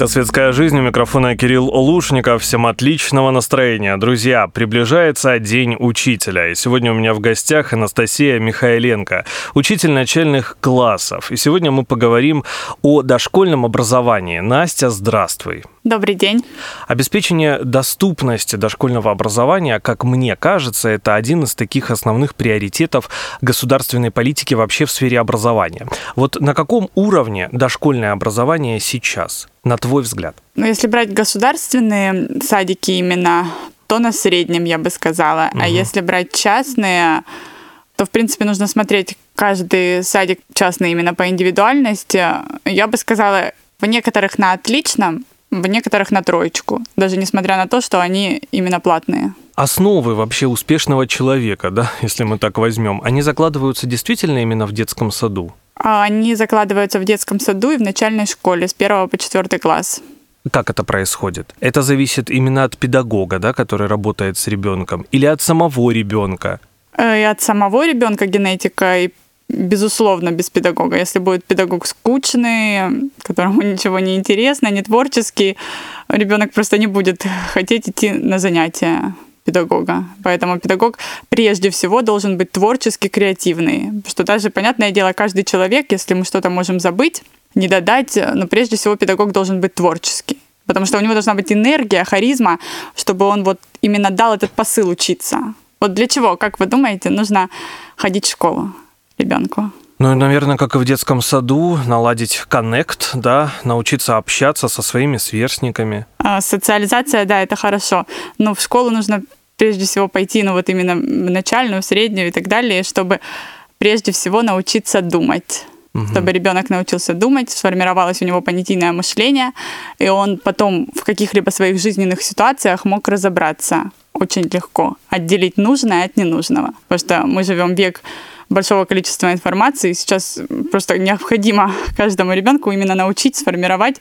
Это «Светская жизнь». У микрофона Кирилл Олушников. Всем отличного настроения. Друзья, приближается День учителя. И сегодня у меня в гостях Анастасия Михайленко, учитель начальных классов. И сегодня мы поговорим о дошкольном образовании. Настя, здравствуй. Добрый день. Обеспечение доступности дошкольного образования, как мне кажется, это один из таких основных приоритетов государственной политики вообще в сфере образования. Вот на каком уровне дошкольное образование сейчас? на твой взгляд? Ну, если брать государственные садики именно, то на среднем, я бы сказала. Угу. А если брать частные, то, в принципе, нужно смотреть каждый садик частный именно по индивидуальности. Я бы сказала, в некоторых на отличном, в некоторых на троечку, даже несмотря на то, что они именно платные. Основы вообще успешного человека, да, если мы так возьмем, они закладываются действительно именно в детском саду? А, они закладываются в детском саду и в начальной школе с первого по четвертый класс. Как это происходит? Это зависит именно от педагога, да, который работает с ребенком, или от самого ребенка? Э, и от самого ребенка генетика, и безусловно, без педагога. Если будет педагог скучный, которому ничего не интересно, не творческий, ребенок просто не будет хотеть идти на занятия педагога. Поэтому педагог прежде всего должен быть творчески креативный. Что даже, понятное дело, каждый человек, если мы что-то можем забыть, не додать, но прежде всего педагог должен быть творческий. Потому что у него должна быть энергия, харизма, чтобы он вот именно дал этот посыл учиться. Вот для чего, как вы думаете, нужно ходить в школу ребенку? Ну, наверное, как и в детском саду, наладить коннект, да, научиться общаться со своими сверстниками. А, социализация, да, это хорошо. Но в школу нужно прежде всего пойти, ну, вот именно в начальную, среднюю и так далее, чтобы прежде всего научиться думать угу. чтобы ребенок научился думать, сформировалось у него понятийное мышление, и он потом в каких-либо своих жизненных ситуациях мог разобраться очень легко, отделить нужное от ненужного. Потому что мы живем век большого количества информации. Сейчас просто необходимо каждому ребенку именно научить, сформировать,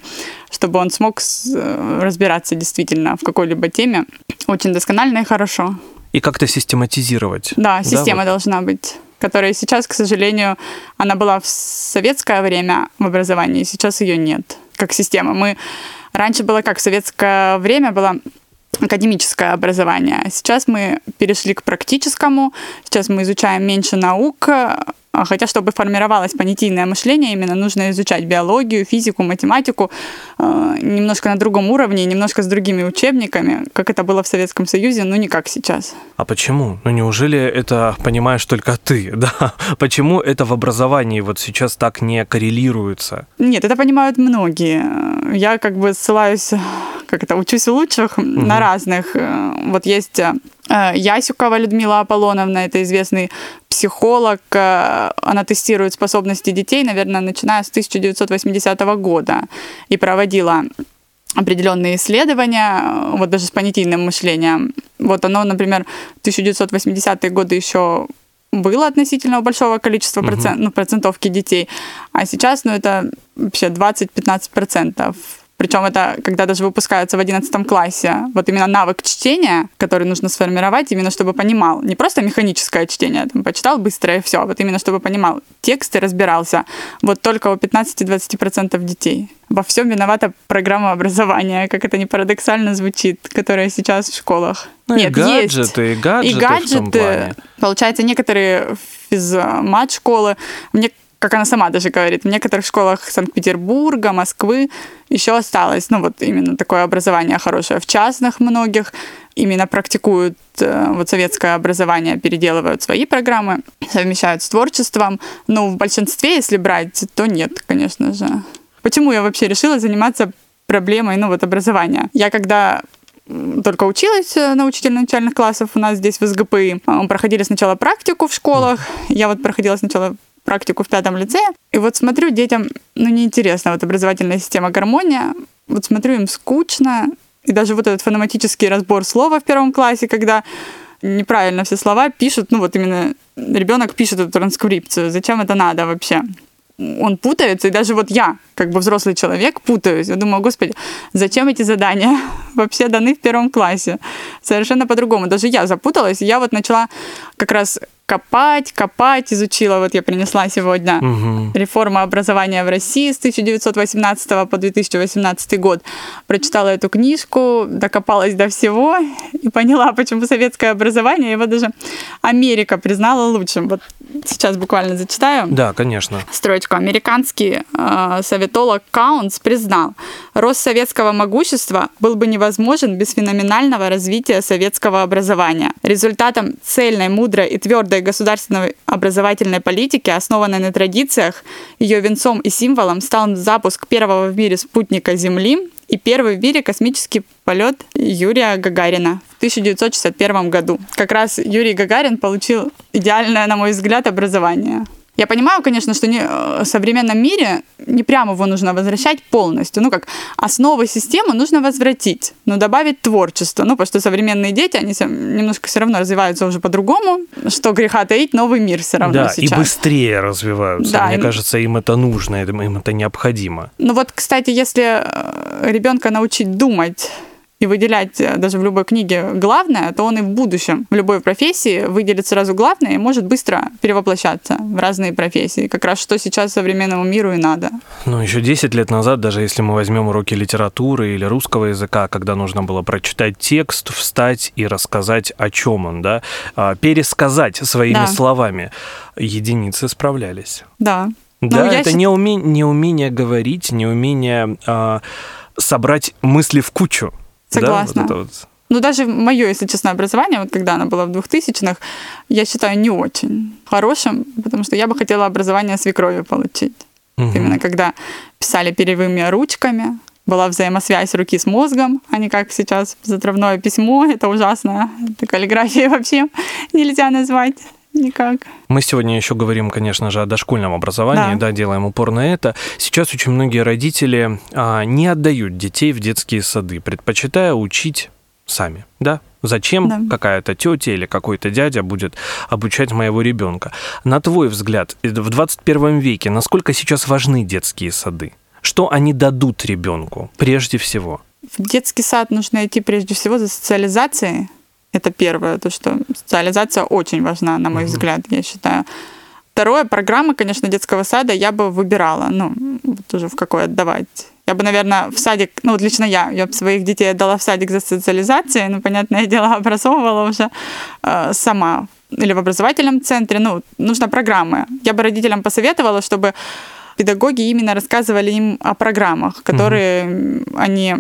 чтобы он смог э, разбираться действительно в какой-либо теме очень досконально и хорошо. И как-то систематизировать. Да, система да, вот? должна быть которая сейчас, к сожалению, она была в советское время в образовании, сейчас ее нет как система. Мы раньше было как в советское время было академическое образование. Сейчас мы перешли к практическому, сейчас мы изучаем меньше наук, а хотя, чтобы формировалось понятийное мышление, именно нужно изучать биологию, физику, математику э, немножко на другом уровне, немножко с другими учебниками, как это было в Советском Союзе, но не как сейчас. А почему? Ну неужели это понимаешь только ты, да? Почему это в образовании вот сейчас так не коррелируется? Нет, это понимают многие. Я как бы ссылаюсь, как это, учусь у лучших угу. на разных. Вот есть э, Ясюкова Людмила Аполлоновна, это известный психолог, э, она тестирует способности детей, наверное, начиная с 1980 года, и проводила определенные исследования, э, вот даже с понятийным мышлением. Вот оно, например, 1980-е годы еще было относительно большого количества угу. процент, ну, процентовки детей, а сейчас, ну, это вообще 20-15 процентов причем это когда даже выпускаются в 11 классе. Вот именно навык чтения, который нужно сформировать, именно чтобы понимал. Не просто механическое чтение, там, почитал быстро и все. А вот именно чтобы понимал текст и разбирался. Вот только у 15-20% детей. Во всем виновата программа образования, как это не парадоксально звучит, которая сейчас в школах. Ну, Нет, и гаджеты, есть. и гаджеты. И гаджеты. Получается, некоторые физмат школы, мне как она сама даже говорит, в некоторых школах Санкт-Петербурга, Москвы еще осталось, ну вот именно такое образование хорошее. В частных многих именно практикуют э, вот советское образование, переделывают свои программы, совмещают с творчеством. Но в большинстве, если брать, то нет, конечно же. Почему я вообще решила заниматься проблемой, ну вот образования? Я когда только училась э, на учителя начальных классов у нас здесь в СГПИ. Мы проходили сначала практику в школах. Я вот проходила сначала практику в пятом лице. И вот смотрю, детям, ну, неинтересно, вот образовательная система гармония. Вот смотрю, им скучно. И даже вот этот фонематический разбор слова в первом классе, когда неправильно все слова пишут, ну вот именно ребенок пишет эту транскрипцию. Зачем это надо вообще? он путается, и даже вот я, как бы взрослый человек, путаюсь. Я думаю, господи, зачем эти задания вообще даны в первом классе? Совершенно по-другому. Даже я запуталась, я вот начала как раз копать, копать, изучила, вот я принесла сегодня Мгм. реформа образования в России с 1918 по 2018 год. Прочитала эту книжку, докопалась до всего и поняла, почему советское образование, его даже Америка признала лучшим. Вот сейчас буквально зачитаю Да, конечно. строчку. Американский э, советолог Каунс признал, рост советского могущества был бы невозможен без феноменального развития советского образования. Результатом цельной, мудрой и твердой государственной образовательной политики, основанной на традициях, ее венцом и символом стал запуск первого в мире спутника Земли и первый в мире космический полет Юрия Гагарина в 1961 году. Как раз Юрий Гагарин получил идеальное, на мой взгляд, образование. Я понимаю, конечно, что не, э, в современном мире не прямо его нужно возвращать полностью. Ну, как основы системы нужно возвратить, но добавить творчество. Ну, потому что современные дети, они немножко все равно развиваются уже по-другому. Что греха таить, новый мир все равно Да, сейчас. и быстрее развиваются. Да, Мне и- кажется, им это нужно, им это необходимо. Ну вот, кстати, если ребенка научить думать и выделять э, даже в любой книге главное, то он и в будущем в любой профессии выделит сразу главное и может быстро перевоплощаться в разные профессии. Как раз что сейчас современному миру и надо. Ну, еще 10 лет назад, даже если мы возьмем уроки литературы или русского языка, когда нужно было прочитать текст, встать и рассказать, о чем он, да, а, пересказать своими Да. словами, единицы справлялись. Да. Ну, Да, я это счит- не, уме- не умение говорить, не умение а, собрать мысли в кучу. Да, Согласна. вот это вот. Ну, даже мое, если честно, образование, вот когда оно было в 2000-х, я считаю не очень хорошим, потому что я бы хотела образование свекрови получить. Мгм. Именно когда писали перьевыми ручками, была взаимосвязь руки с мозгом, а не как сейчас затравное письмо. Это ужасно. Это каллиграфией вообще нельзя назвать никак. Мы сегодня еще говорим, конечно же, о дошкольном образовании, Да. да, делаем упор на это. Сейчас очень многие родители а, не отдают детей в детские сады, предпочитая учить сами, да? Зачем Да. какая-то тетя или какой-то дядя будет обучать моего ребенка? На твой взгляд, э, в 21 веке насколько сейчас важны детские сады? Что они дадут ребенку прежде всего? В детский сад нужно идти прежде всего за социализацией. Это первое, то, что социализация очень важна, на мой взгляд, я считаю. Второе, программы, конечно, детского сада я бы выбирала, ну, вот уже в какой отдавать. Я бы, наверное, в садик, ну, вот лично я, я бы своих детей отдала в садик за социализацией, ну, понятное дело, образовывала уже э, сама или в образовательном центре, ну, нужна программа. Я бы родителям посоветовала, чтобы педагоги именно рассказывали им о программах, которые м, они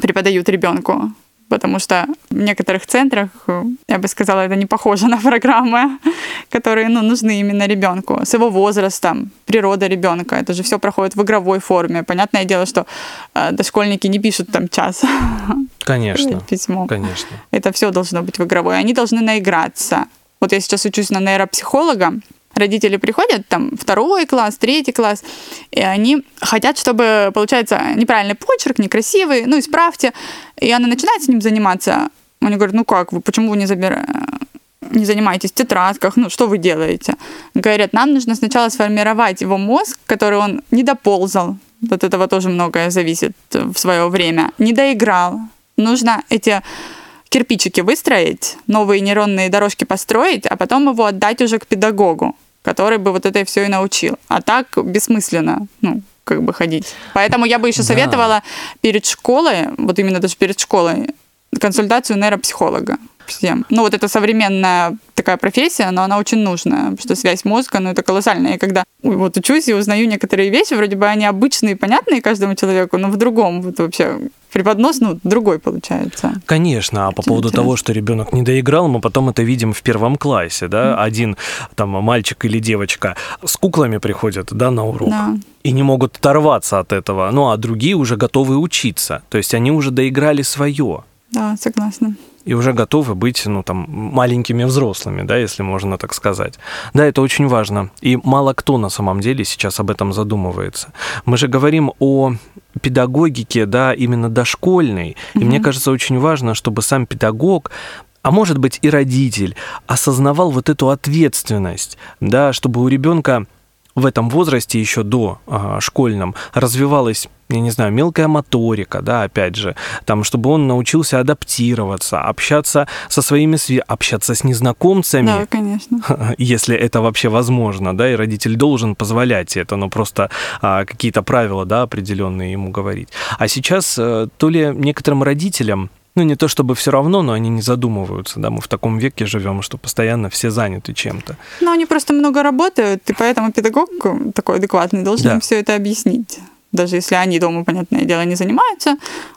преподают ребенку. Потому что в некоторых центрах, э, я бы сказала, это не похоже на программы, которые ну, нужны именно ребенку с его возрастом, природа ребенка. Это же все проходит в игровой форме. Понятное дело, что э, дошкольники не пишут там час Конечно, письмо. конечно. Это все должно быть в игровой. Они должны наиграться. Вот я сейчас учусь на нейропсихолога. Родители приходят, там, второй класс, третий класс, и они хотят, чтобы, получается, неправильный почерк, некрасивый, ну, исправьте. И она начинает с ним заниматься. Они говорят, ну как вы, почему вы не забираете? не занимаетесь в тетрадках, ну, что вы делаете? Говорят, нам нужно сначала сформировать его мозг, который он не доползал, от этого тоже многое зависит в свое время, не доиграл. Нужно эти кирпичики выстроить, новые нейронные дорожки построить, а потом его отдать уже к педагогу, который бы вот это все и научил. А так бессмысленно, ну, как бы ходить. Поэтому я бы еще Да. советовала перед школой, вот именно даже перед школой, консультацию нейропсихолога всем. Ну, вот это современная такая профессия, но она очень нужная, потому что связь мозга, ну, это колоссальная. И когда вот учусь и узнаю некоторые вещи, вроде бы они обычные, понятные каждому человеку, но в другом вот вообще преподнос, ну, другой получается. Конечно, а по поводу интересно. того, что ребенок не доиграл, мы потом это видим в первом классе, да, один там мальчик или девочка с куклами приходят, да, на урок. Да. И не могут оторваться от этого. Ну, а другие уже готовы учиться. То есть они уже доиграли свое. Да, согласна. И уже готовы быть, ну, там, маленькими взрослыми, да, если можно так сказать. Да, это очень важно. И мало кто на самом деле сейчас об этом задумывается. Мы же говорим о педагогике, да, именно дошкольной. И мне кажется, очень важно, чтобы сам педагог а может быть и родитель осознавал вот эту ответственность, да, чтобы у ребенка в этом возрасте еще до а, школьном развивалось я не знаю, мелкая моторика, да, опять же, там, чтобы он научился адаптироваться, общаться со своими, общаться с незнакомцами. Да, конечно. Если это вообще возможно, да, и родитель должен позволять это, но просто а, какие-то правила, да, определенные ему говорить. А сейчас а, то ли некоторым родителям ну, не то чтобы все равно, но они не задумываются, да, мы в таком веке живем, что постоянно все заняты чем-то. Ну, они просто много работают, и поэтому педагог такой адекватный должен да. им все это объяснить даже если они дома, понятное дело, не занимаются,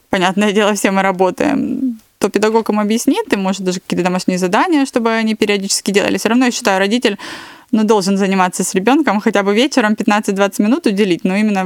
понятное дело, все мы работаем, то педагог им объяснит, и может даже какие-то домашние задания, чтобы они периодически делали. Все равно, я считаю, родитель ну, должен заниматься с ребенком хотя бы вечером 15-20 минут уделить, но именно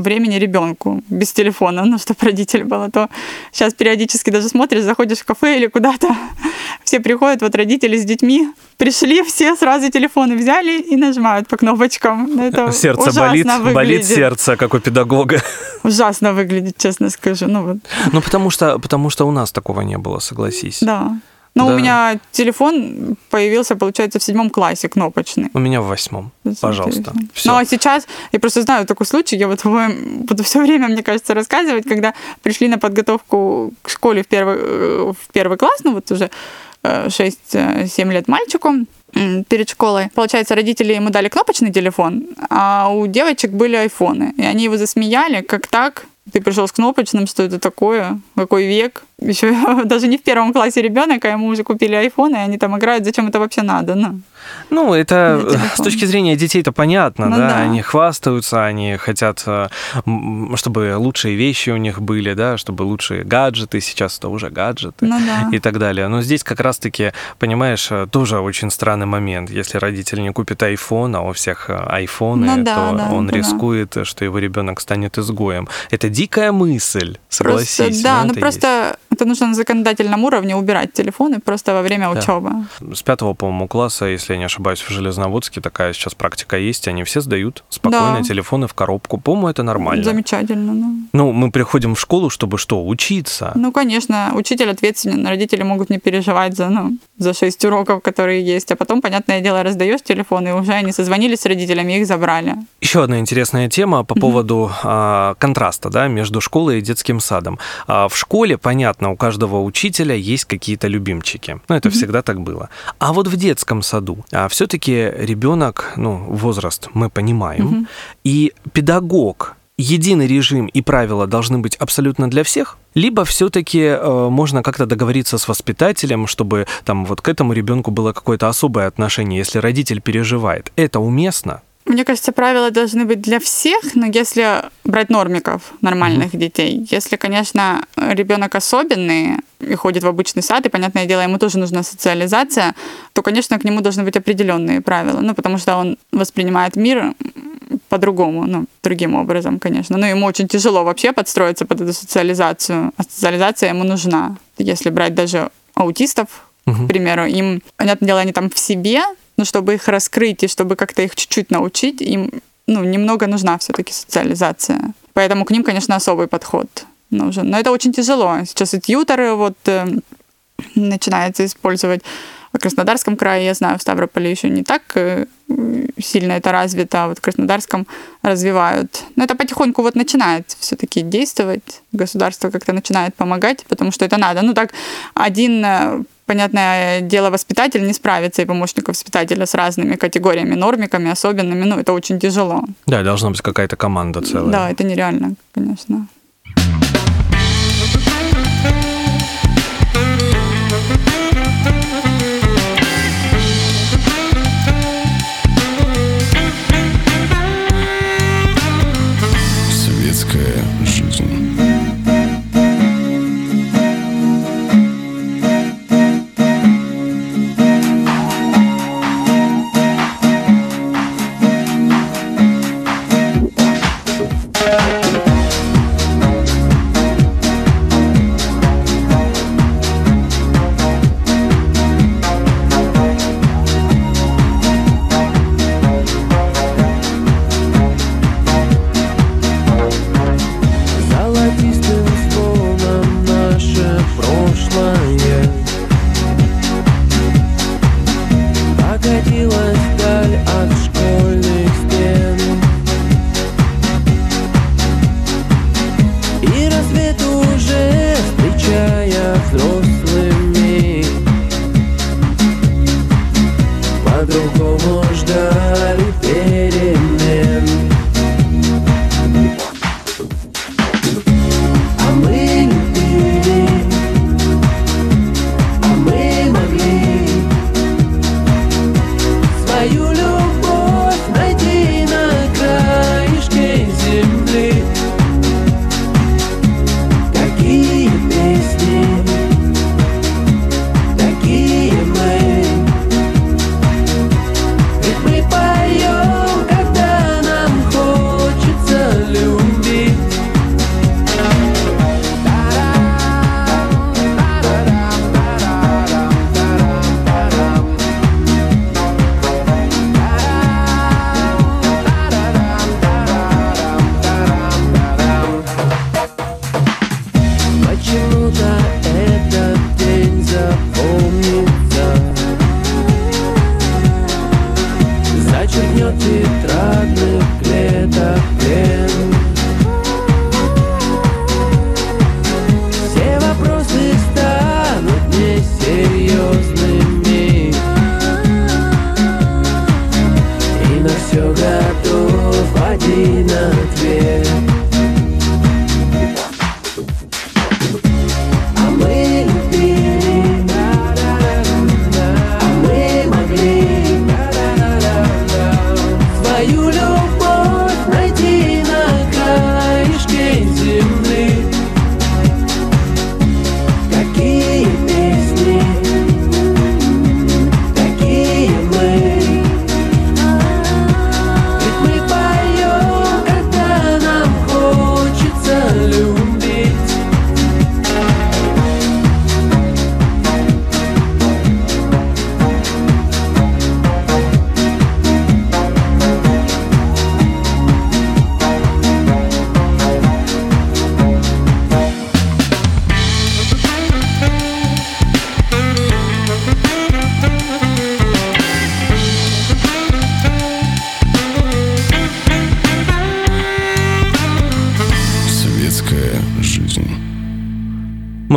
времени ребенку без телефона, ну, чтобы родитель было, то сейчас периодически даже смотришь, заходишь в кафе или куда-то, все приходят, вот родители с детьми, пришли, все сразу телефоны взяли и нажимают по кнопочкам. Ну, это сердце болит, выглядит. болит сердце, как у педагога. Ужасно выглядит, честно скажу. Ну, вот. ну потому, что, потому что у нас такого не было, согласись. Да. Но да. у меня телефон появился, получается, в седьмом классе кнопочный. У меня в восьмом. Пожалуйста. Все. Ну а сейчас я просто знаю такой случай, я вот буду все время, мне кажется, рассказывать, когда пришли на подготовку к школе в первый, э, в первый класс, ну вот уже 6-7 э, лет мальчику перед школой. Получается, родители ему дали кнопочный телефон, а у девочек были айфоны. И они его засмеяли, как так? Ты пришел с кнопочным, что это такое? Какой век? Еще даже не в первом классе ребенок, а ему уже купили айфон, и они там играют. Зачем это вообще надо? Ну. Ну, это с точки зрения детей это понятно, ну, да? да, они хвастаются, они хотят, э, чтобы лучшие вещи у них были, да, чтобы лучшие гаджеты, сейчас это уже гаджеты ну, да. и так далее. Но здесь как раз-таки, понимаешь, э, тоже очень странный момент. Если родитель не купит iPhone, а у всех э, айфоны, ну, да, то да, он да. рискует, что его ребенок станет изгоем. Это дикая мысль, согласись. Просто, да, ну просто это нужно на законодательном уровне убирать телефоны просто во время да. учебы. С пятого, по-моему, класса, если я не ошибаюсь, в Железноводске такая сейчас практика есть, они все сдают спокойно да. телефоны в коробку. По-моему, это нормально. Замечательно, ну. Ну, мы приходим в школу, чтобы что, учиться? Ну, конечно, учитель ответственен, родители могут не переживать за, ну, за шесть уроков, которые есть, а потом, понятное дело, раздаешь телефон, и уже они созвонились с родителями, их забрали. Еще одна интересная тема по поводу а, контраста, да, между школой и детским садом. А, в школе, понятно, у каждого учителя есть какие-то любимчики. Ну, это всегда так было. А вот в детском саду а, все-таки ребенок, ну, возраст мы понимаем, и педагог единый режим и правила должны быть абсолютно для всех, либо все-таки э, можно как-то договориться с воспитателем, чтобы там вот к этому ребенку было какое-то особое отношение, если родитель переживает. Это уместно? Мне кажется, правила должны быть для всех, но если брать нормиков нормальных mm-hmm. детей, если, конечно, ребенок особенный и ходит в обычный сад, и, понятное дело, ему тоже нужна социализация, то, конечно, к нему должны быть определенные правила, ну, потому что он воспринимает мир по-другому, ну, другим образом, конечно. Но ему очень тяжело вообще подстроиться под эту социализацию, а социализация ему нужна. Если брать даже аутистов, угу. к примеру, им, понятное дело, они там в себе, но чтобы их раскрыть и чтобы как-то их чуть-чуть научить, им ну, немного нужна все-таки социализация. Поэтому к ним, конечно, особый подход нужен. Но это очень тяжело. Сейчас и тьюторы вот э, начинается использовать в Краснодарском крае, я знаю, в Ставрополе еще не так э, сильно это развито, а вот в Краснодарском развивают. Но это потихоньку вот начинает все-таки действовать, государство как-то начинает помогать, потому что это надо. Ну так один э, понятное дело, воспитатель не справится, и помощник воспитателя с разными категориями, нормиками, особенными, ну, это очень тяжело. Да, должна быть какая-то команда целая. Да, это нереально, конечно.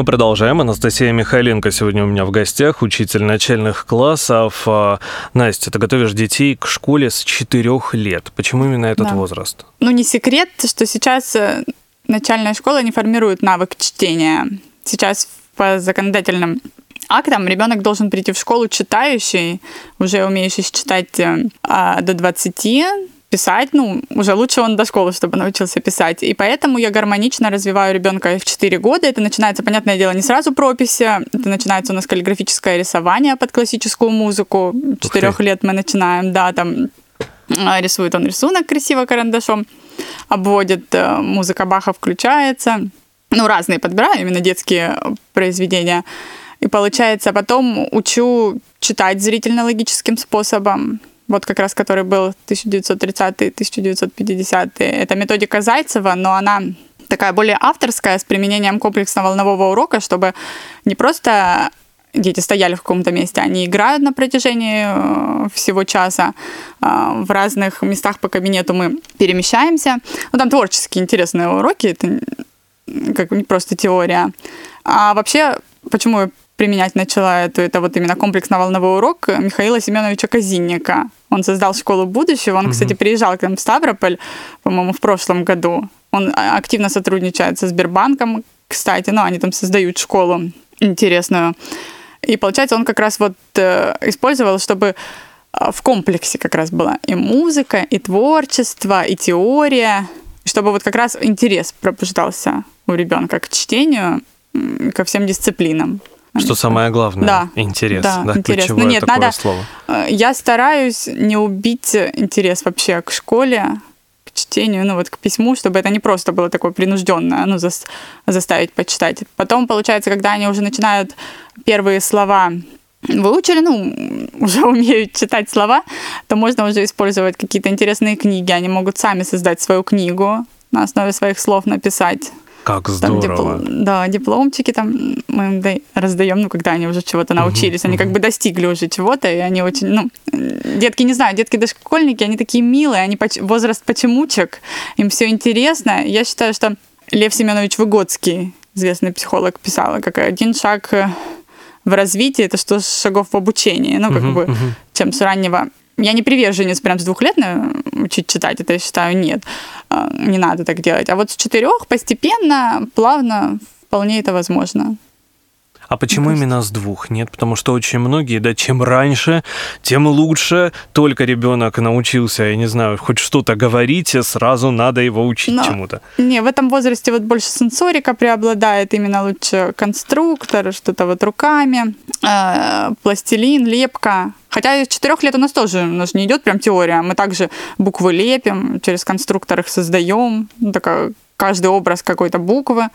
Продолжаем. Анастасия Михайленко сегодня у меня в гостях, учитель начальных классов. А, Настя, ты готовишь детей к школе с 4 лет. Почему именно этот Да. возраст? Ну, не секрет, что сейчас э, начальная школа не формирует навык чтения. Сейчас по законодательным актам ребенок должен прийти в школу читающий, уже умеющий читать э, а, до 20, писать, ну, уже лучше он до школы, чтобы научился писать. И поэтому я гармонично развиваю ребенка в 4 года. Это начинается, понятное дело, не сразу прописи. Это начинается у нас каллиграфическое рисование под классическую музыку. Четырех лет мы начинаем, да, там а, рисует он рисунок красиво карандашом, обводит, э, музыка Баха включается. Ну, разные подбираю, именно детские произведения. И получается, потом учу читать зрительно-логическим способом. Вот как раз который был 1930-1950. Это методика Зайцева, но она такая более авторская, с применением комплексно-волнового урока, чтобы не просто дети стояли в каком-то месте, они играют на протяжении э, всего часа. Э, В разных местах по кабинету мы перемещаемся. Ну, там творческие интересные уроки, это как не просто теория. А вообще, почему я применять начала это, это вот именно комплексно-волновой урок Михаила Семеновича Казинника. Он создал школу будущего. Он, кстати, приезжал к нам в Ставрополь, по-моему, в прошлом году. Он а, активно сотрудничает со Сбербанком, кстати. Ну, они там создают школу интересную. И получается, он как раз вот э, использовал, чтобы э, в комплексе как раз была и музыка, и творчество, и теория, чтобы вот как раз интерес пробуждался у ребенка к чтению, ко всем дисциплинам. Что самое главное? Да. Интерес. Да, Да, интерес. ключевое Ну, нет, такое надо- слово. Э, Я стараюсь не убить интерес вообще к школе, к чтению, ну вот к письму, чтобы это не просто было такое принужденное, ну зас- заставить почитать. Потом, получается, когда они уже начинают первые слова выучили, ну, уже умеют читать слова, то можно уже использовать какие-то интересные книги. Они могут сами создать свою книгу, на основе своих слов написать. Как Там здорово. дипл- да, дипломчики там мы им да- раздаем, ну, когда они уже чего-то научились, они как бы достигли уже чего-то, и они очень, ну, детки, не знаю, детки дошкольники, они такие милые, они поч- возраст почемучек, им все интересно. Я считаю, что Лев Семенович Выгодский известный психолог, писала, как один шаг э, в развитии, это что шагов в обучении. Ну, как Мгм, бы, мгм. чем с раннего. Я не приверженец прям с двух лет учить читать, это я считаю нет. А, Не надо так делать. А вот с четырех постепенно, плавно, вполне это возможно. А почему кажется. именно с двух? Нет, потому что очень многие, да, чем раньше, тем лучше. Только ребенок научился, я не знаю, хоть что-то говорить, сразу надо его учить Но- чему-то. Не, в этом возрасте вот больше сенсорика преобладает, именно лучше конструктор, что-то вот руками, э, пластилин, лепка. Хотя с четырех лет у нас тоже, у нас не идет прям теория, мы также буквы лепим, через конструктор их создаем, ну, такая, каждый образ какой-то буквы,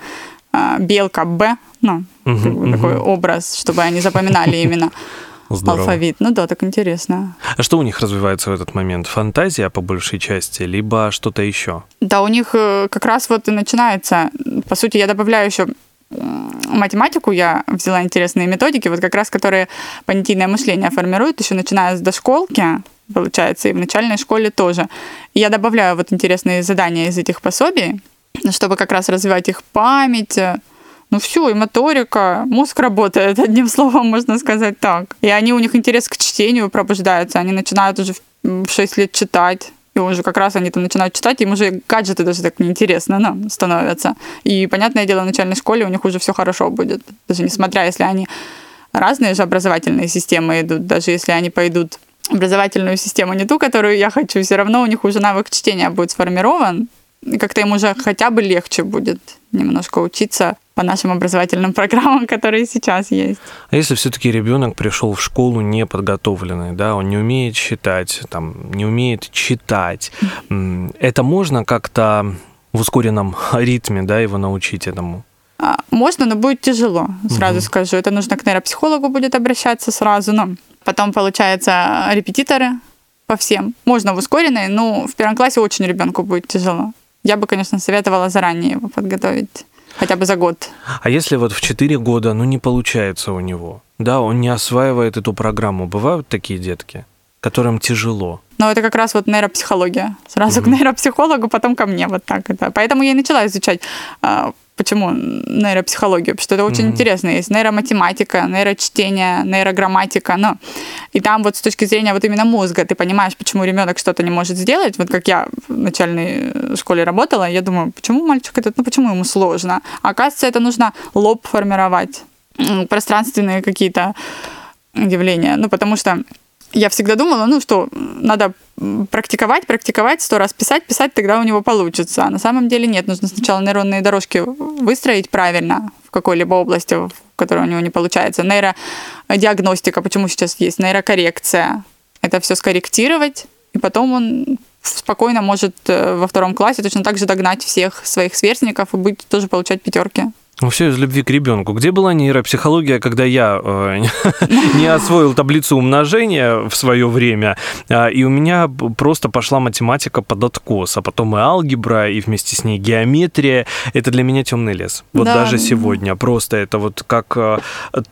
э, белка Б, ну, Мгм, как бы такой образ, чтобы они запоминали именно Здорово. алфавит. Ну да, так интересно. А что у них развивается в этот момент? Фантазия по большей части, либо что-то еще? Да, у них э, как раз вот и начинается. По сути, я добавляю еще математику, я взяла интересные методики, вот как раз которые понятийное мышление формируют, еще начиная с дошколки, получается, и в начальной школе тоже. Я добавляю вот интересные задания из этих пособий, чтобы как раз развивать их память, ну все, и моторика, мозг работает, одним словом можно сказать так. И они, у них интерес к чтению пробуждается, они начинают уже в 6 лет читать, и уже как раз они там начинают читать, им уже гаджеты даже так неинтересно ну, становятся. И, понятное дело, в начальной школе у них уже все хорошо будет. Даже несмотря, если они разные же образовательные системы идут, даже если они пойдут образовательную систему не ту, которую я хочу, все равно у них уже навык чтения будет сформирован, как-то им уже хотя бы легче будет немножко учиться по нашим образовательным программам, которые сейчас есть. А если все-таки ребенок пришел в школу неподготовленный, да, он не умеет считать, там, не умеет читать, это можно как-то в ускоренном ритме, да, его научить этому? А, Можно, но будет тяжело, сразу Мгм. скажу. Это нужно к нейропсихологу будет обращаться сразу. Но потом, получается, репетиторы по всем. Можно в ускоренной, но в первом классе очень ребенку будет тяжело. Я бы, конечно, советовала заранее его подготовить. Хотя бы за год. А если вот в 4 года, ну, не получается у него, да, он не осваивает эту программу, бывают такие детки, которым тяжело? Но это как раз вот нейропсихология. Сразу к нейропсихологу, потом ко мне. Вот так это. Поэтому я и начала изучать а, Почему нейропсихологию? Потому что это очень Мгм. интересно. Есть нейроматематика, нейрочтение, нейрограмматика. Ну, и там вот с точки зрения вот именно мозга ты понимаешь, почему ребенок что-то не может сделать. Вот как я в начальной школе работала, я думаю, почему мальчик этот, ну почему ему сложно? А оказывается, это нужно лоб формировать, пространственные какие-то явления. Ну, потому что я всегда думала, ну что, надо практиковать, практиковать, сто раз писать, писать, тогда у него получится. А на самом деле нет, нужно сначала нейронные дорожки выстроить правильно в какой-либо области, в которой у него не получается. Нейродиагностика, почему сейчас есть, нейрокоррекция. Это все скорректировать, и потом он спокойно может э, во втором классе точно так же догнать всех своих сверстников и быть тоже получать пятерки. Ну, все из любви к ребенку. Где была нейропсихология, когда я э, не освоил таблицу умножения в свое время, а, и у меня просто пошла математика под откос, а потом и алгебра, и вместе с ней геометрия. Это для меня темный лес. Вот Да. даже сегодня. Просто это вот как э,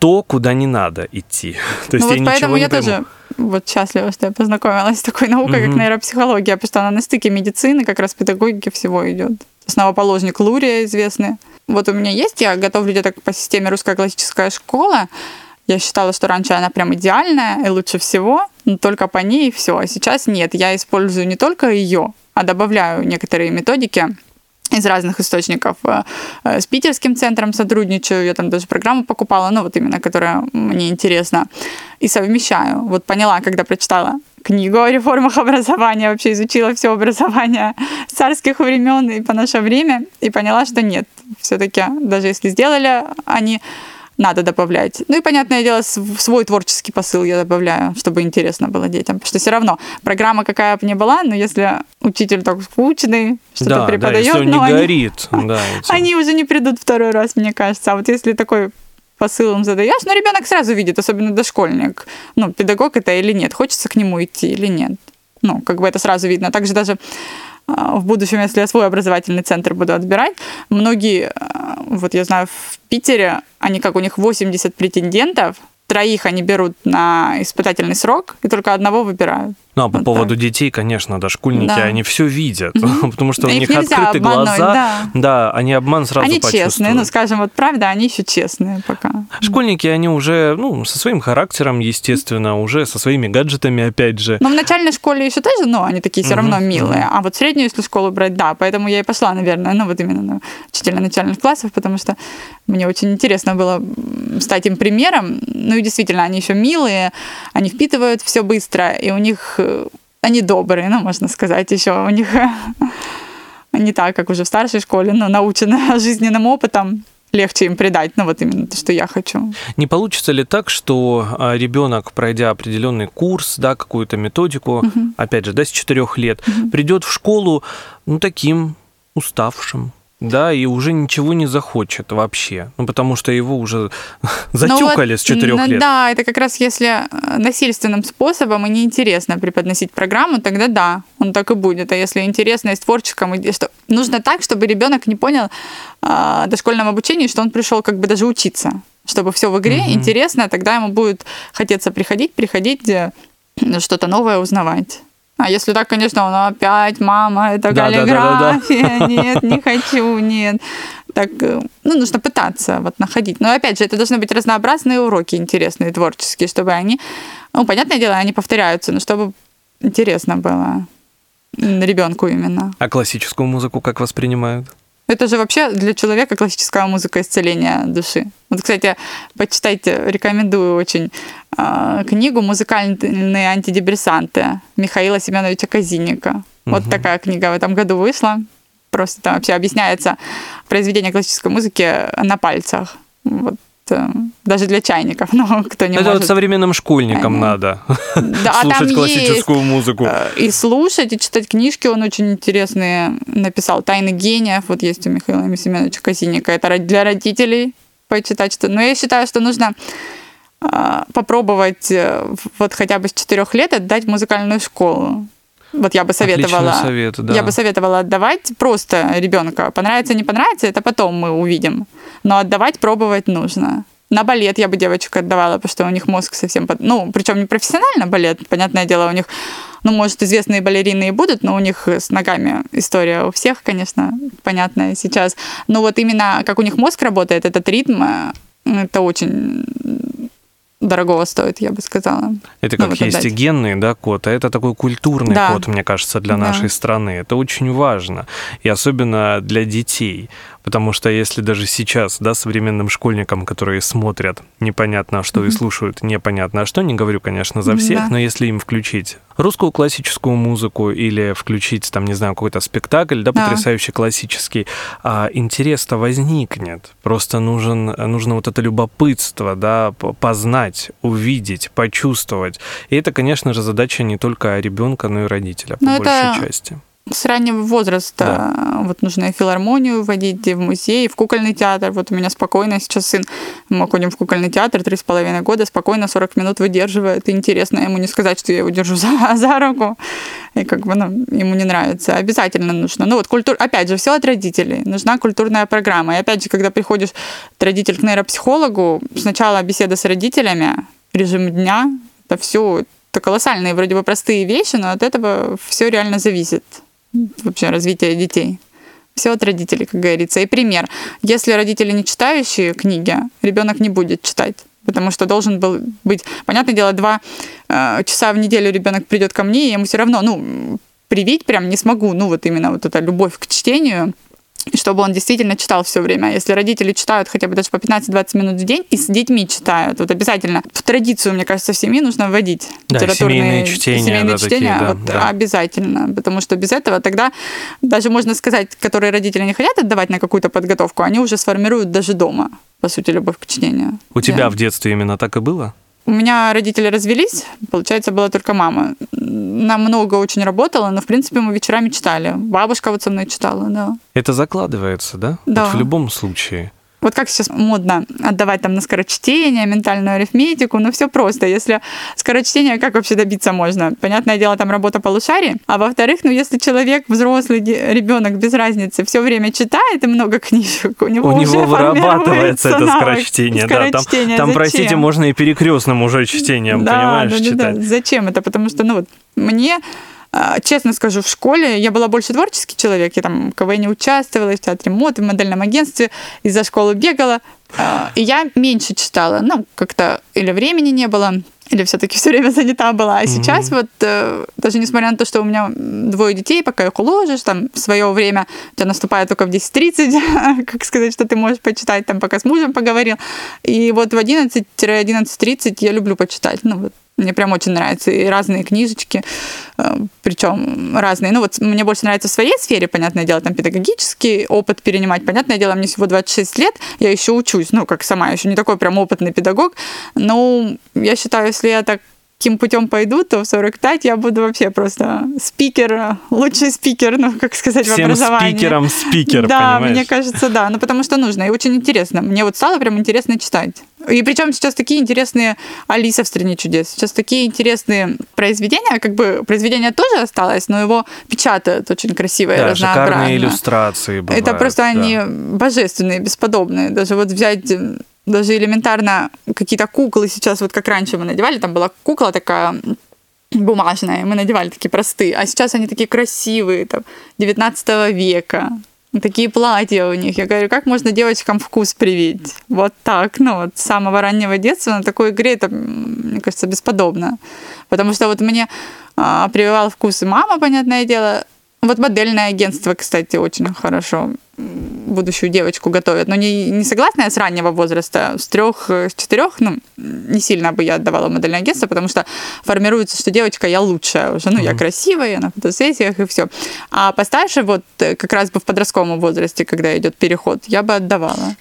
то, куда не надо идти. То есть ну я вот поэтому ничего не я пойму. тоже вот счастлива, что я познакомилась с такой наукой, как Мгм. нейропсихология, потому что она на стыке медицины, как раз педагогики всего идет. Основоположник Лурия известный. Вот у меня есть, я готовлю где-то по системе русская классическая школа. Я считала, что раньше она прям идеальная и лучше всего, но только по ней все. А сейчас нет, я использую не только ее, а добавляю некоторые методики из разных источников. Э, э, С питерским центром сотрудничаю, я там даже программу покупала, ну вот именно, которая мне интересна, и совмещаю. Вот поняла, когда прочитала книгу о реформах образования, вообще изучила все образование с царских времен и по наше время, и поняла, что нет, все-таки даже если сделали они надо добавлять. Ну и, понятное дело, св- свой творческий посыл я добавляю, чтобы интересно было детям. Потому что все равно программа какая бы ни была, но если учитель так скучный, что-то Да, да, преподает, если он не они, горит. да, они уже не придут второй раз, мне кажется. А вот если такой посыл им задаешь, ну, ребенок сразу видит, особенно дошкольник, ну, педагог это или нет, хочется к нему идти или нет. Ну, как бы это сразу видно. Также даже а, в будущем, если я свой образовательный центр буду отбирать, многие, а, вот я знаю, в Питере, они как у них 80 претендентов, троих они берут на испытательный срок и только одного выбирают. Ну, а по Вот поводу так. детей, конечно, да, школьники, Да. они все видят, потому что у Их них открыты глаза. да. Да, они обман сразу они честные, ну, скажем, вот правда, они еще честные пока. Школьники, они уже, ну, со своим характером, естественно, уже со своими гаджетами, опять же. Но в начальной школе еще тоже, ну, они такие все равно милые. А вот среднюю, если школу брать, да, поэтому я и пошла, наверное, ну, вот именно на учителя начальных классов, потому что мне очень интересно было стать им примером. Ну, и действительно, они еще милые, они впитывают все быстро, и у них они добрые, ну, можно сказать, еще у них не так, как уже в старшей школе, но научены жизненным опытом, легче им придать, ну, вот именно то, что я хочу. Не получится ли так, что а, ребенок, пройдя определенный курс, да, какую-то методику, опять же, да, с четырех лет, придет в школу, ну, таким уставшим, да, и уже ничего не захочет вообще, ну, потому что его уже затюкали Ну вот, с четырех лет. Да, это как раз если э, насильственным способом и неинтересно преподносить программу, тогда да, он так и будет. А если интересно и с творческом, и что нужно так, чтобы ребенок не понял э, дошкольном обучении, что он пришел как бы даже учиться, чтобы все в игре Мгм. интересно, тогда ему будет хотеться приходить, приходить, э, что-то новое узнавать. А если так, конечно, он опять, мама, это Да, да, да, да, каллиграфия, нет, не хочу, нет. Так, э, ну, нужно пытаться вот находить. Но опять же, это должны быть разнообразные уроки интересные, творческие, чтобы они, ну, понятное дело, они повторяются, но чтобы интересно было ребенку именно. А классическую музыку как воспринимают? Это же вообще для человека классическая музыка исцеления души. Вот, кстати, почитайте, рекомендую очень книгу «Музыкальные антидепрессанты» Михаила Семеновича Казинника. Вот Мгм. такая книга в этом году вышла. Просто там вообще объясняется произведение классической музыки на пальцах. Вот, э, даже для чайников, ну, кто не Это может. вот современным школьникам надо Да, а слушать есть, классическую музыку. э, И слушать, и читать книжки он очень интересные написал. «Тайны гениев» вот есть у Михаила Семеновича Косинника. Это для родителей почитать. Что... Но я считаю, что нужно попробовать э, вот хотя бы с четырех лет отдать музыкальную школу. Вот я бы советовала. Совет, да. Я бы советовала отдавать просто ребенка. Понравится, не понравится, это потом мы увидим. Но отдавать, пробовать нужно. На балет я бы девочек отдавала, потому что у них мозг совсем... Под... Ну, причем не профессионально балет, понятное дело, у них, ну, может, известные балерины и будут, но у них с ногами история у всех, конечно, понятная сейчас. Но вот именно как у них мозг работает, этот ритм, э, это очень дорогого стоит, я бы сказала. Это Ну, как вот есть отдать. и генный да, код, а это такой культурный Да. код, мне кажется, для Да. нашей страны. Это очень важно. И особенно для детей. Потому что если даже сейчас, да, современным школьникам, которые смотрят непонятно что и слушают непонятно что, не говорю, конечно, за всех, Да. но если им включить русскую классическую музыку или включить, там, не знаю, какой-то спектакль, да, Да. потрясающий классический, а, интерес-то возникнет. Просто нужен, нужно вот это любопытство, да, познать, увидеть, почувствовать. И это, конечно же, задача не только ребенка, но и родителя, по Ну, большей это части. С раннего возраста вот нужно и филармонию водить, и в музей, и в кукольный театр. Вот у меня спокойно сейчас сын, мы ходим в кукольный театр три с половиной года, спокойно 40 минут выдерживает. И интересно ему не сказать, что я его держу за, за руку. И как бы, ну, ему не нравится. Обязательно нужно. Ну вот культура, опять же, все от родителей. Нужна культурная программа. И опять же, когда приходишь, родитель к нейропсихологу, сначала беседа с родителями, режим дня, это все это колоссальные, вроде бы простые вещи, но от этого все реально зависит вообще развитие детей. Все от родителей, как говорится. И пример. Если родители не читающие книги, ребенок не будет читать. Потому что должен был быть, понятное дело, два э, часа в неделю ребенок придет ко мне, и ему все равно, ну, привить прям не смогу, ну, вот именно вот эта любовь к чтению, и чтобы он действительно читал все время. А Если родители читают хотя бы даже по 15-20 минут в день и с детьми читают, вот обязательно в традицию, мне кажется, в семьи нужно вводить Да, литературные семейные чтения, семейные да, такие, чтения, да, вот, да. обязательно, потому что без этого тогда даже можно сказать, которые родители не хотят отдавать на какую-то подготовку, они уже сформируют даже дома, по сути, любовь к чтению. У тебя Да. в детстве именно так и было? У меня родители развелись, получается, была только мама. Нам много очень работала, но, в принципе, мы вечерами читали. Бабушка вот со мной читала, да. Это закладывается, да? Да. Вот в любом случае. Вот как сейчас модно отдавать там на скорочтение, ментальную арифметику, ну все просто. Если скорочтение, как вообще добиться можно? Понятное дело, там работа полушарий. А во-вторых, ну если человек, взрослый ребенок, без разницы, все время читает и много книжек, у него, У уже него вырабатывается это скорочтение. Да, там, там, простите, можно и перекрестным уже чтением, да, понимаешь, да, да, читать. да. Зачем это? Потому что, ну вот, мне Честно скажу, в школе я была больше творческий человек. Я там в КВН участвовала, в театре мод, в модельном агентстве, из-за школы бегала. А, И я меньше читала. Ну, как-то или времени не было, или все-таки все время занята была. А сейчас вот, э, даже несмотря на то, что у меня двое детей, пока их уложишь, там, свое время у тебя наступает только в 10.30, как сказать, что ты можешь почитать, там, пока с мужем поговорил. И вот в 11-11.30 я люблю почитать. Ну, вот мне прям очень нравятся и разные книжечки, э, причем разные. Ну вот мне больше нравится в своей сфере, понятное дело, там педагогический опыт перенимать. Понятное дело, мне всего 26 лет, я еще учусь, ну как сама, еще не такой прям опытный педагог. Но я считаю, если я так таким путем пойду, то в 45 я буду вообще просто спикер, лучший спикер, ну, как сказать, в Всем образовании. спикером спикер, Да, понимаешь? мне кажется, да. Ну, потому что нужно и очень интересно. Мне вот стало прям интересно читать. И причем сейчас такие интересные Алиса в стране чудес. Сейчас такие интересные произведения, как бы произведение тоже осталось, но его печатают очень красиво и Да, разнообразно. шикарные иллюстрации бывают. Это просто да. они божественные, бесподобные. Даже вот взять даже элементарно какие-то куклы сейчас, вот как раньше мы надевали, там была кукла такая бумажная, мы надевали такие простые, а сейчас они такие красивые, там, 19 века, такие платья у них. Я говорю, как можно девочкам вкус привить? Вот так, ну вот с самого раннего детства на такой игре, это, мне кажется, бесподобно. Потому что вот мне а, прививал вкус и мама, понятное дело, вот модельное агентство, кстати, очень хорошо будущую девочку готовят. Но не, не согласна я с раннего возраста, с трех, э, с четырех, ну, не сильно бы я отдавала модельное агентство, потому что формируется, что девочка я лучшая уже, ну, я красивая, я на фотосессиях и все. А постарше, вот э, как раз бы в подростковом возрасте, когда идет переход, я бы отдавала.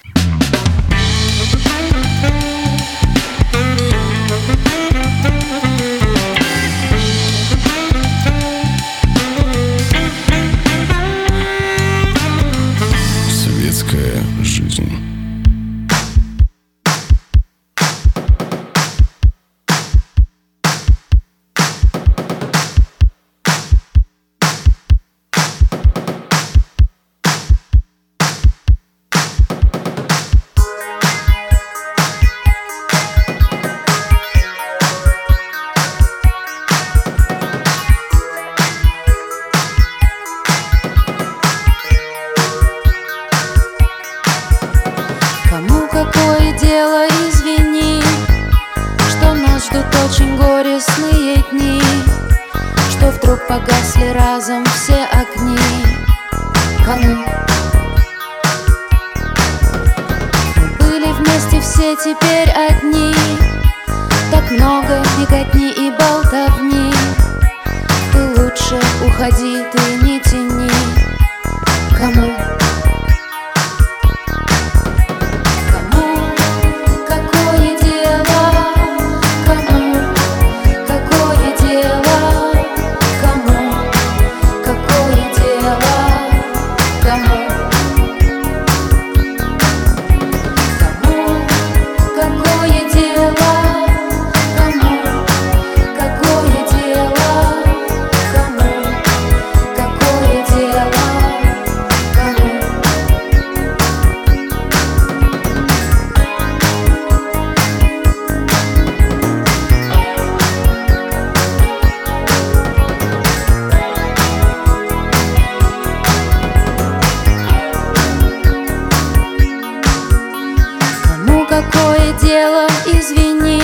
Дело, извини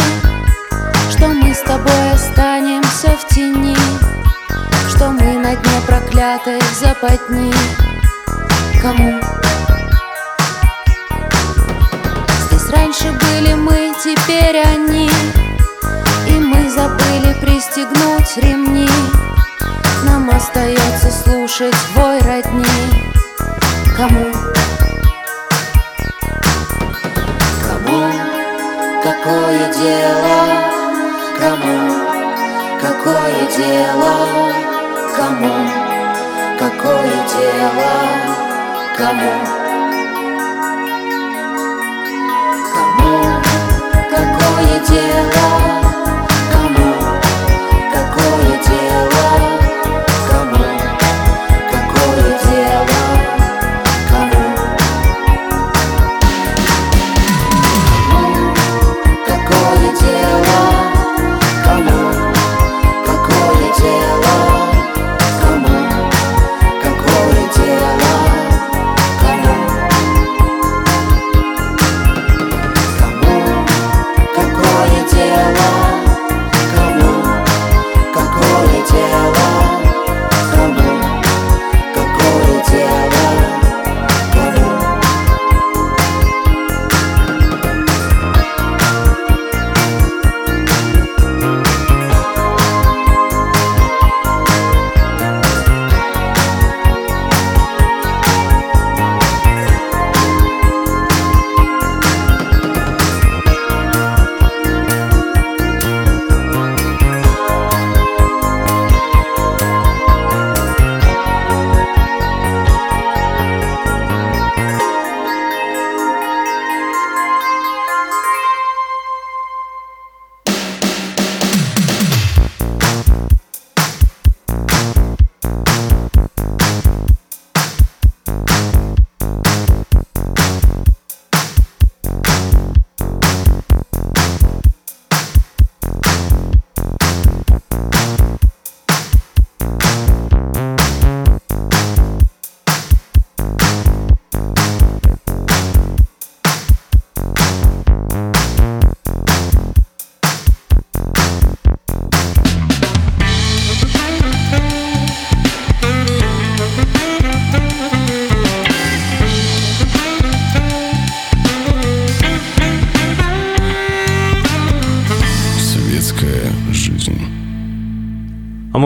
Что мы с тобой останемся в тени Что мы на дне проклятой западни Кому? Здесь раньше были мы, теперь они И мы забыли пристегнуть ремни Нам остается слушать вой родни? Кому какое дело? Кому, какое дело? Кому, какое дело? Кому. Кому, какое дело?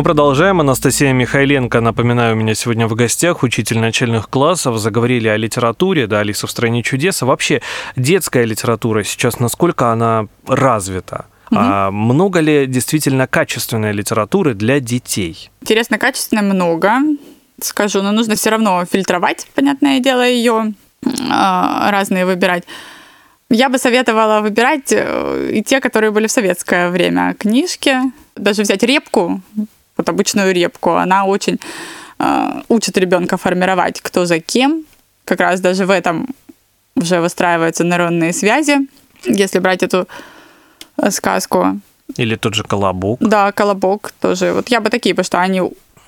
Мы продолжаем. Анастасия Михайленко, напоминаю, у меня сегодня в гостях учитель начальных классов. Заговорили о литературе, да, «Алиса в стране чудес». А вообще детская литература сейчас, насколько она развита? А много ли действительно качественной литературы для детей? Интересно, качественно много, скажу, но нужно все равно фильтровать, понятное дело, ее разные выбирать. Я бы советовала выбирать э, и те, которые были в советское время книжки. Даже взять репку, вот обычную репку, она очень э, учит ребенка формировать, кто за кем. Как раз даже в этом уже выстраиваются нейронные связи. Если брать эту э, сказку. Или тот же «Колобок». Да, «Колобок» тоже. Вот я бы такие, потому что они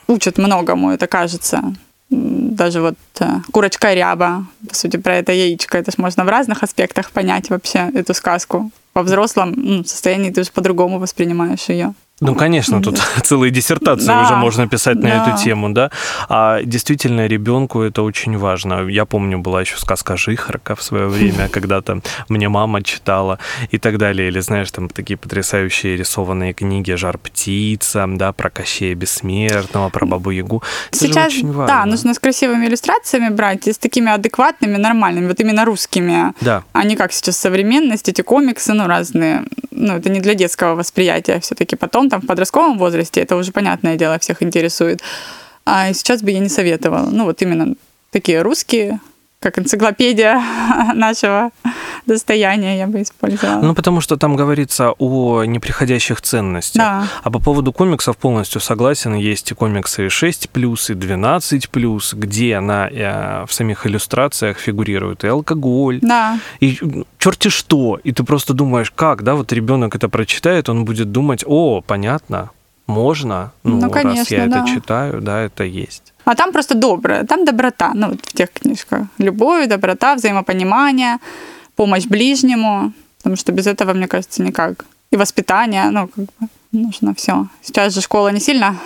учат многому, это кажется. Даже вот э, курочка ряба, по сути, про это яичко. Это ж можно в разных аспектах понять вообще эту сказку. Во взрослом ну, состоянии ты же по-другому воспринимаешь ее. Ну, конечно, тут целые диссертации Да, уже можно писать на да. эту тему, да. А действительно, ребенку это очень важно. Я помню, была еще сказка Жихарка в свое время, когда-то мне мама читала и так далее. Или, знаешь, там такие потрясающие рисованные книги «Жар птица», да, про Кощея Бессмертного, про Бабу Ягу. Это Сейчас, очень важно. да, нужно с красивыми иллюстрациями брать и с такими адекватными, нормальными, вот именно русскими. Да. А не как сейчас современность, эти комиксы, ну, разные. Ну, это не для детского восприятия все-таки. Потом, там, в подростковом возрасте, это уже, понятное дело, всех интересует. А сейчас бы я не советовала. Ну, вот именно такие русские, как энциклопедия нашего достояния я бы использовала. Ну, потому что там говорится о неприходящих ценностях. Да. А по поводу комиксов полностью согласен. Есть и комиксы 6 плюс, и 12 плюс, где на, э, в самих иллюстрациях фигурирует и алкоголь, Да, и черти что. И ты просто думаешь, как, да, вот ребенок это прочитает, он будет думать, о, понятно, можно, ну, Ну, раз конечно, я да. это читаю, да, это есть. А там просто доброе, там доброта, ну вот в тех книжках. Любовь, доброта, взаимопонимание, помощь ближнему, потому что без этого, мне кажется, никак. И воспитание, ну, как бы нужно все. Сейчас же школа не сильно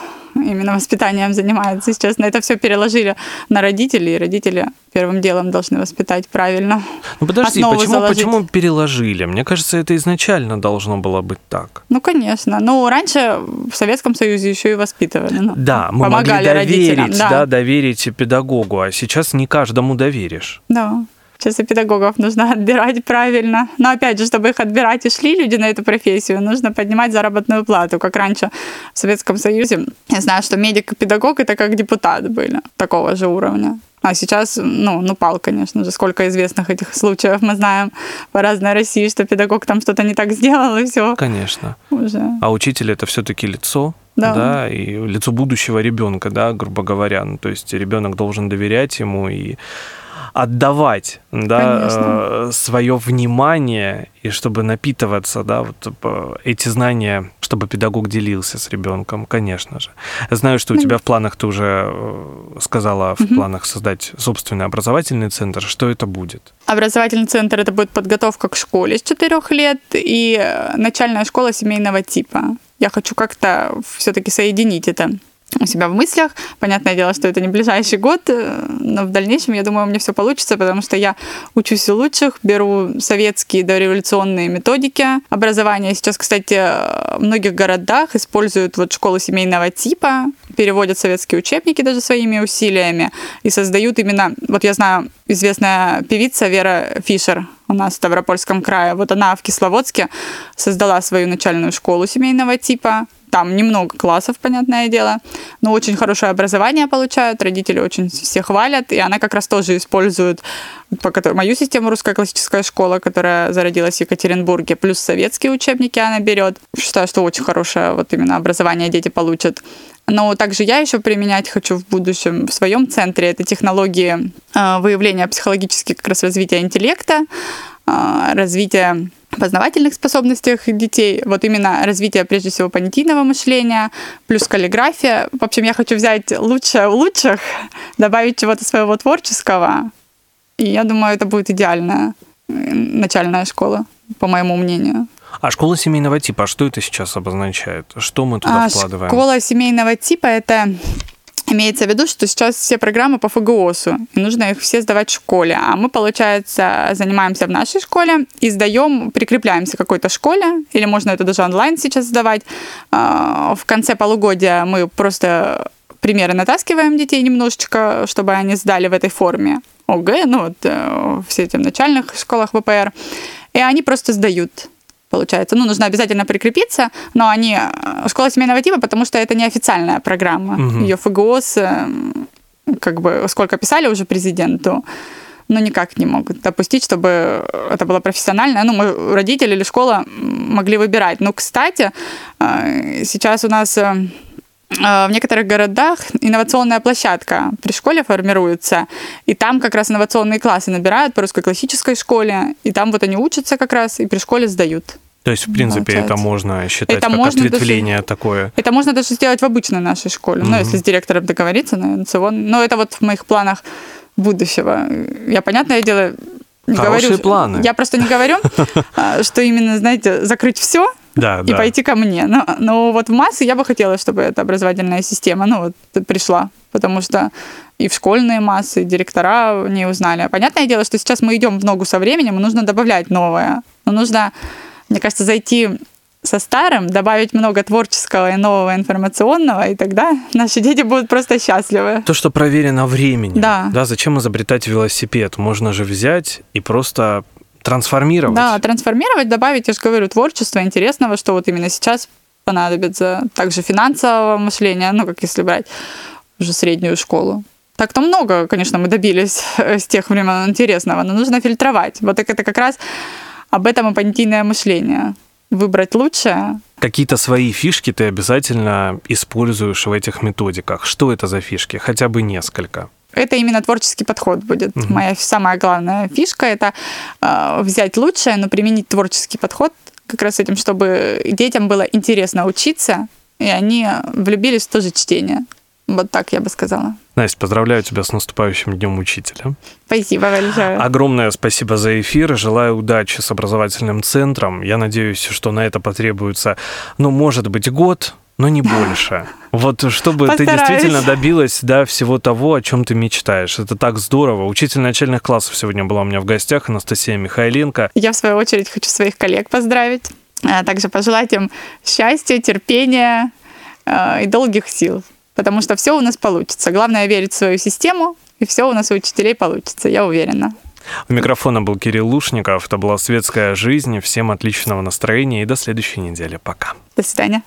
именно воспитанием занимается. Сейчас на это все переложили на родителей, и родители первым делом должны воспитать правильно. Ну подожди, Основы почему, заложить. почему переложили? Мне кажется, это изначально должно было быть так. Ну, конечно. Ну, раньше в Советском Союзе еще и воспитывали. ну, Да, мы помогали могли родителям, доверить, да. да, доверить педагогу, а сейчас не каждому доверишь. Да. Сейчас и педагогов нужно отбирать правильно. Но опять же, чтобы их отбирать и шли люди на эту профессию, нужно поднимать заработную плату. Как раньше в Советском Союзе. Я знаю, что медик и педагог это как депутат были такого же уровня. А сейчас, ну, ну, пал, конечно же. Сколько известных этих случаев мы знаем по разной России, что педагог там что-то не так сделал, и все Конечно. уже. А учитель это все-таки лицо, Да. да. и лицо будущего ребенка, да, грубо говоря. Ну, то есть ребенок должен доверять ему и отдавать, да, Конечно. свое внимание и чтобы напитываться, да, вот э, эти знания, чтобы педагог делился с ребенком, конечно же. Знаю, что у тебя в планах ты уже э, сказала в планах создать собственный образовательный центр. Что это будет? Образовательный центр это будет подготовка к школе с 4 лет и э, начальная школа семейного типа. Я хочу как-то все-таки соединить это у себя в мыслях. Понятное дело, что это не ближайший год, э, но в дальнейшем, я думаю, у меня все получится, потому что я учусь у лучших, беру советские дореволюционные методики образования. Сейчас, кстати, в многих городах используют вот школы семейного типа, переводят советские учебники даже своими усилиями и создают именно, вот я знаю, известная певица Вера Фишер у нас в Ставропольском крае, вот она в Кисловодске создала свою начальную школу семейного типа, там немного классов, понятное дело, но очень хорошее образование получают, родители очень все хвалят, и она как раз тоже использует по которой, мою систему русская классическая школа, которая зародилась в Екатеринбурге, плюс советские учебники она берет. Считаю, что очень хорошее вот именно образование дети получат. Но также я еще применять хочу в будущем в своем центре это технологии э, выявления психологических как раз развития интеллекта, э, развития познавательных способностях детей, вот именно развитие, прежде всего, понятийного мышления, плюс каллиграфия. В общем, я хочу взять лучшее у лучших, добавить чего-то своего творческого, и я думаю, это будет идеальная начальная школа, по моему мнению. А школа семейного типа, а что это сейчас обозначает? Что мы туда А, вкладываем? Школа семейного типа это Имеется в виду, что сейчас все программы по ФГОСу, и нужно их все сдавать в школе. А мы, получается, занимаемся в нашей школе и сдаем, прикрепляемся к какой-то школе, или можно это даже онлайн сейчас сдавать. А, В конце полугодия мы просто примеры натаскиваем детей немножечко, чтобы они сдали в этой форме. ОГЭ, ну вот э, в начальных школах ВПР, и они просто сдают получается. Ну, нужно обязательно прикрепиться, но они... э, Школа семейного типа, потому что это неофициальная программа. Мгм. Ее ФГОС, э, как бы, сколько писали уже президенту, но никак не могут допустить, чтобы это было профессионально. Ну, мы, родители или школа могли выбирать. Ну, кстати, э, сейчас у нас в некоторых городах инновационная площадка при школе формируется, и там как раз инновационные классы набирают по русской классической школе, и там вот они учатся как раз, и при школе сдают. То есть, в принципе, Получается. это можно считать Это как можно даже- ответвление такое. Это можно даже сделать в обычной нашей школе, ну, Мгм. если с директором договориться, на инновацион- Но это вот в моих планах будущего. Я, понятное дело, не Хорошие говорю... планы. Я просто не говорю, а, что именно, знаете, закрыть все Да, и да. пойти ко мне. Но, но вот в массы я бы хотела, чтобы эта образовательная система, ну, вот, пришла. Потому что и в школьные массы, и директора не узнали. Понятное дело, что сейчас мы идем в ногу со временем, и нужно добавлять новое. Но нужно, мне кажется, зайти со старым, добавить много творческого и нового информационного, и тогда наши дети будут просто счастливы. То, что проверено временем. Да. Да, зачем изобретать велосипед? Можно же взять и просто трансформировать. Да, трансформировать, добавить, я же говорю, творчество интересного, что вот именно сейчас понадобится. Также финансового мышления, ну, как если брать уже среднюю школу. Так-то много, конечно, мы добились с тех времен интересного, но нужно фильтровать. Вот так это как раз об этом понятийное мышление. Выбрать лучшее. Какие-то свои фишки ты обязательно используешь в этих методиках. Что это за фишки? Хотя бы несколько. Это именно творческий подход будет. Мгм. Моя самая главная фишка это э, взять лучшее, но применить творческий подход как раз этим, чтобы детям было интересно учиться, и они влюбились в то же чтение. Вот так я бы сказала. Настя, поздравляю тебя с наступающим Днем Учителя. Спасибо большое. Огромное спасибо за эфир. Желаю удачи с образовательным центром. Я надеюсь, что на это потребуется, ну, может быть, год, но не больше. Вот чтобы ты Постараюсь. действительно добилась да, всего того, о чем ты мечтаешь. Это так здорово. Учитель начальных классов сегодня была у меня в гостях, Анастасия Михайленко. Я, в свою очередь, хочу своих коллег поздравить. а Также пожелать им счастья, терпения э, и долгих сил. Потому что все у нас получится. Главное верить в свою систему, и все у нас у учителей получится, я уверена. У микрофона был Кирилл Лушников. Это была «Светская жизнь». Всем отличного настроения и до следующей недели. Пока. До свидания.